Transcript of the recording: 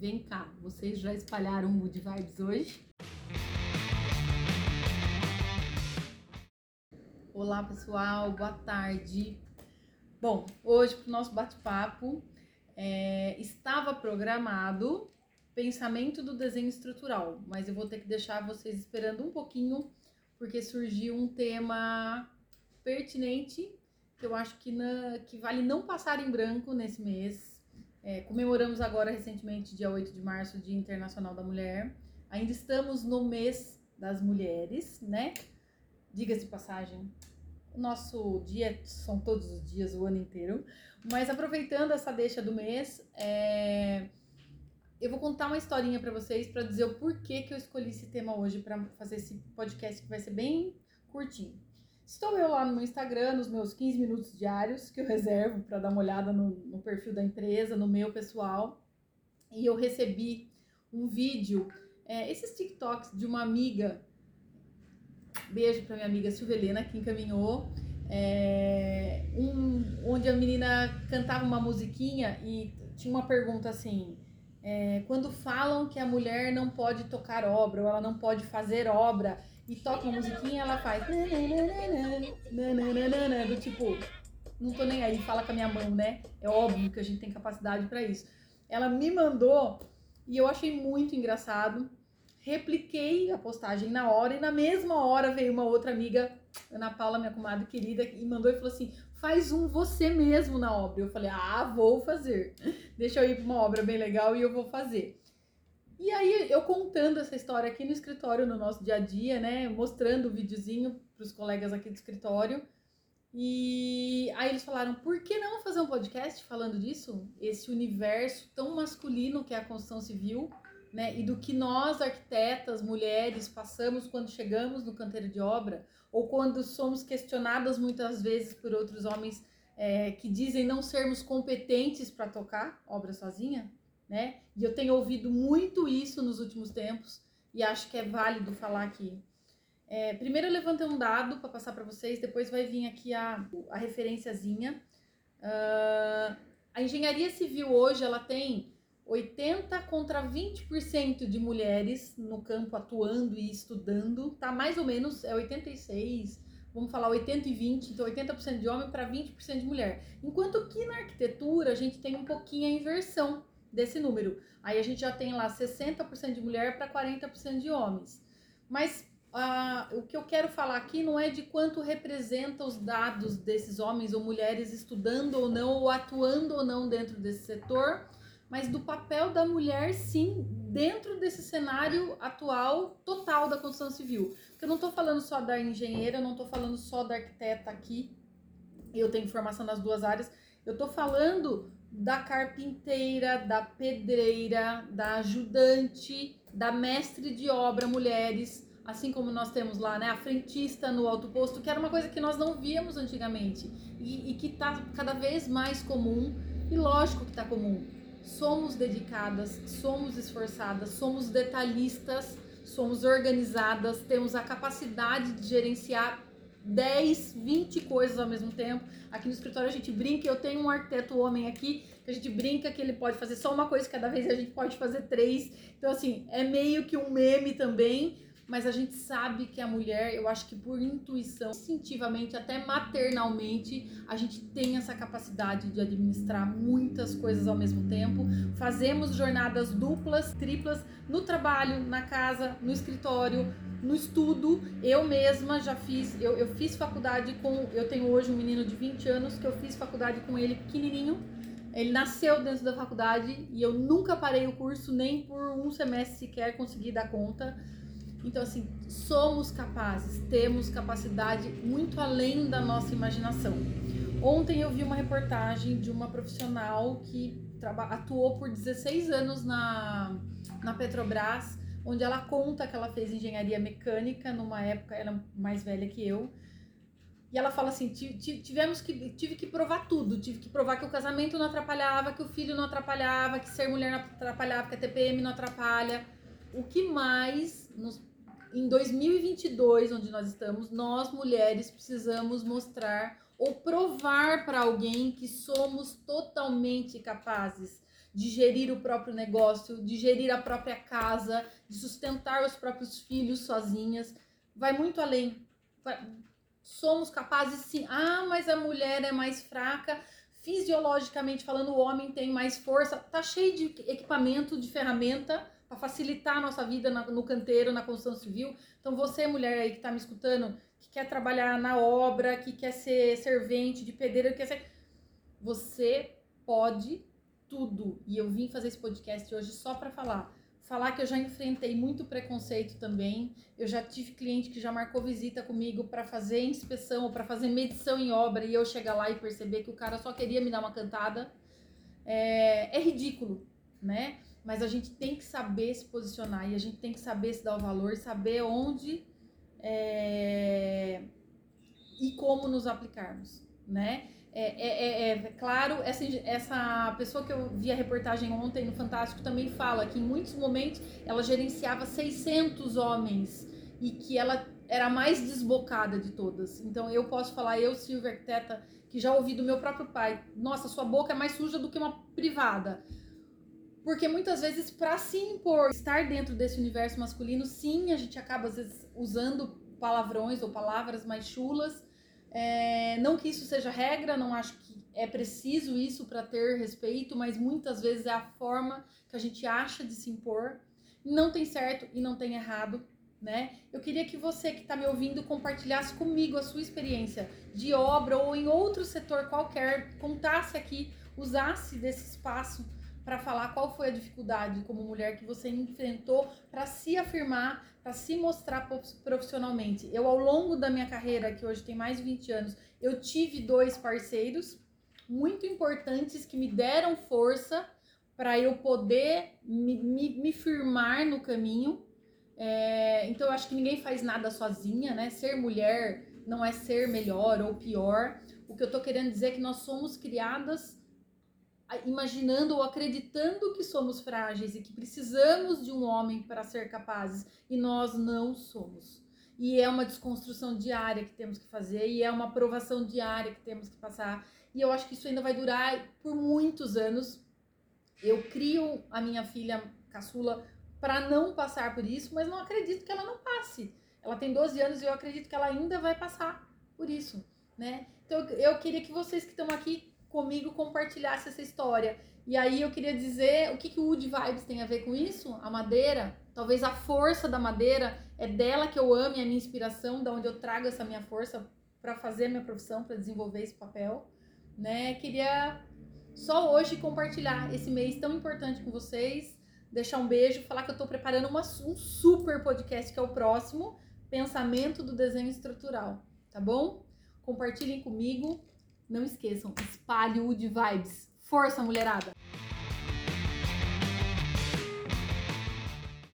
Vem cá, vocês já espalharam o Mood Vibes hoje? Olá pessoal, boa tarde. Bom, hoje para o nosso bate-papo é, estava programado pensamento do desenho estrutural, mas eu vou ter que deixar vocês esperando um pouquinho porque surgiu um tema pertinente que eu acho que, na, que vale não passar em branco nesse mês. É, comemoramos agora recentemente, dia 8 de março, Dia Internacional da Mulher. Ainda estamos no mês das mulheres, né? Diga-se passagem, o nosso dia são todos os dias, o ano inteiro. Mas aproveitando essa deixa do mês, é... eu vou contar uma historinha para vocês para dizer o porquê que eu escolhi esse tema hoje para fazer esse podcast que vai ser bem curtinho. Estou eu lá no meu Instagram, nos meus 15 minutos diários, que eu reservo para dar uma olhada no, no, perfil da empresa, no meu pessoal. E eu recebi um vídeo, é, esses TikToks de uma amiga. Beijo para minha amiga Silvelena, que encaminhou. É, um, onde a menina cantava uma musiquinha e tinha uma pergunta assim: é, quando falam que a mulher não pode tocar obra ou ela não pode fazer obra e toca uma musiquinha, ela faz. Do tipo, não tô nem aí, fala com a minha mão, né? É óbvio que a gente tem capacidade para isso. Ela me mandou e eu achei muito engraçado. Repliquei a postagem na hora e na mesma hora veio uma outra amiga, Ana Paula, minha comadre querida, e mandou e falou assim: faz um você mesmo na obra. Eu falei: ah, vou fazer. Deixa eu ir para uma obra bem legal e eu vou fazer. E aí eu contando essa história aqui no escritório, no nosso dia a dia, né? Mostrando o videozinho para os colegas aqui do escritório. E aí eles falaram, por que não fazer um podcast falando disso? Esse universo tão masculino que é a construção civil, né? E do que nós, arquitetas, mulheres, passamos quando chegamos no canteiro de obra, ou quando somos questionadas muitas vezes por outros homens é, que dizem não sermos competentes para tocar obra sozinha, né? E eu tenho ouvido muito isso nos últimos tempos e acho que é válido falar aqui. É, primeiro eu levantei um dado para passar para vocês, depois vai vir aqui a, a referenciazinha. Uh, a engenharia civil hoje ela tem 80 contra 20% de mulheres no campo atuando e estudando, tá mais ou menos, é 86, vamos falar 80 e 20, então 80% de homem para 20% de mulher. Enquanto que na arquitetura a gente tem um pouquinho a inversão desse número. Aí a gente já tem lá 60% de mulher para 40% de homens. Mas ah, o que eu quero falar aqui não é de quanto representa os dados desses homens ou mulheres estudando ou não, ou atuando ou não dentro desse setor, mas do papel da mulher, sim, dentro desse cenário atual total da construção civil. Porque eu não estou falando só da engenheira, eu não estou falando só da arquiteta aqui, eu tenho formação nas duas áreas, eu estou falando da carpinteira, da pedreira, da ajudante, da mestre de obra mulheres, assim como nós temos lá, né, a frentista no alto posto, que era uma coisa que nós não víamos antigamente. E, e que está cada vez mais comum, e lógico que está comum. Somos dedicadas, somos esforçadas, somos detalhistas, somos organizadas, temos a capacidade de gerenciar 10, 20 coisas ao mesmo tempo. Aqui no escritório a gente brinca, eu tenho um arquiteto homem aqui, que a gente brinca que ele pode fazer só uma coisa cada vez e a gente pode fazer três. Então, assim, é meio que um meme também, mas a gente sabe que a mulher, eu acho que por intuição, instintivamente, até maternalmente, a gente tem essa capacidade de administrar muitas coisas ao mesmo tempo. Fazemos jornadas duplas, triplas no trabalho, na casa, no escritório, no estudo. Eu mesma já fiz, eu, eu fiz faculdade com, eu tenho hoje um menino de 20 anos que eu fiz faculdade com ele pequenininho. Ele nasceu dentro da faculdade e eu nunca parei o curso, nem por um semestre sequer consegui dar conta então, assim, somos capazes, temos capacidade muito além da nossa imaginação. Ontem eu vi uma reportagem de uma profissional que atuou por 16 anos na, na Petrobras, onde ela conta que ela fez engenharia mecânica numa época, ela é mais velha que eu. E ela fala assim: tivemos que, tive que provar tudo, tive que provar que o casamento não atrapalhava, que o filho não atrapalhava, que ser mulher não atrapalhava, que a TPM não atrapalha. O que mais nos em 2022, onde nós estamos, nós mulheres precisamos mostrar ou provar para alguém que somos totalmente capazes, de gerir o próprio negócio, de gerir a própria casa, de sustentar os próprios filhos sozinhas. Vai muito além. Somos capazes sim. Ah, mas a mulher é mais fraca. Fisiologicamente falando, o homem tem mais força. Tá cheio de equipamento, de ferramenta para facilitar a nossa vida no canteiro, na construção civil. Então, você, mulher aí que está me escutando, que quer trabalhar na obra, que quer ser servente de pedreiro, que quer ser. Você pode tudo. E eu vim fazer esse podcast hoje só para falar. Falar que eu já enfrentei muito preconceito também. Eu já tive cliente que já marcou visita comigo para fazer inspeção ou para fazer medição em obra e eu chegar lá e perceber que o cara só queria me dar uma cantada. É, é ridículo, né? Mas a gente tem que saber se posicionar e a gente tem que saber se dar o valor, saber onde é, e como nos aplicarmos, né? É, é, é, é, claro, essa, essa pessoa que eu vi a reportagem ontem no Fantástico também fala que em muitos momentos ela gerenciava 600 homens e que ela era a mais desbocada de todas. Então eu posso falar, eu, Silvia Arquiteta, que já ouvi do meu próprio pai, nossa, sua boca é mais suja do que uma privada. Porque muitas vezes, para se impor, estar dentro desse universo masculino, sim, a gente acaba às vezes usando palavrões ou palavras mais chulas. É, não que isso seja regra, não acho que é preciso isso para ter respeito, mas muitas vezes é a forma que a gente acha de se impor. Não tem certo e não tem errado, né? Eu queria que você que está me ouvindo compartilhasse comigo a sua experiência de obra ou em outro setor qualquer, contasse aqui, usasse desse espaço para falar qual foi a dificuldade como mulher que você enfrentou para se afirmar, para se mostrar profissionalmente. Eu, ao longo da minha carreira, que hoje tem mais de 20 anos, eu tive dois parceiros muito importantes que me deram força para eu poder me, me, me, firmar no caminho. É, então, eu acho que ninguém faz nada sozinha, né? Ser mulher não é ser melhor ou pior. O que eu tô querendo dizer é que nós somos criadas imaginando ou acreditando que somos frágeis e que precisamos de um homem para ser capazes e nós não somos. E é uma desconstrução diária que temos que fazer e é uma aprovação diária que temos que passar. E eu acho que isso ainda vai durar por muitos anos. Eu crio a minha filha caçula para não passar por isso, mas não acredito que ela não passe. Ela tem 12 anos e eu acredito que ela ainda vai passar por isso, né? Então eu queria que vocês que estão aqui comigo compartilhasse essa história. E aí eu queria dizer o que, que o Wood Vibes tem a ver com isso? A madeira, talvez a força da madeira, é dela que eu amo e a minha inspiração, da onde eu trago essa minha força para fazer a minha profissão, para desenvolver esse papel, né? Queria só hoje compartilhar esse mês tão importante com vocês, deixar um beijo, falar que eu estou preparando uma, um super podcast que é o próximo, Pensamento do Desenho Estrutural, tá bom? Compartilhem comigo. Não esqueçam, espalhe o de vibes. Força, mulherada!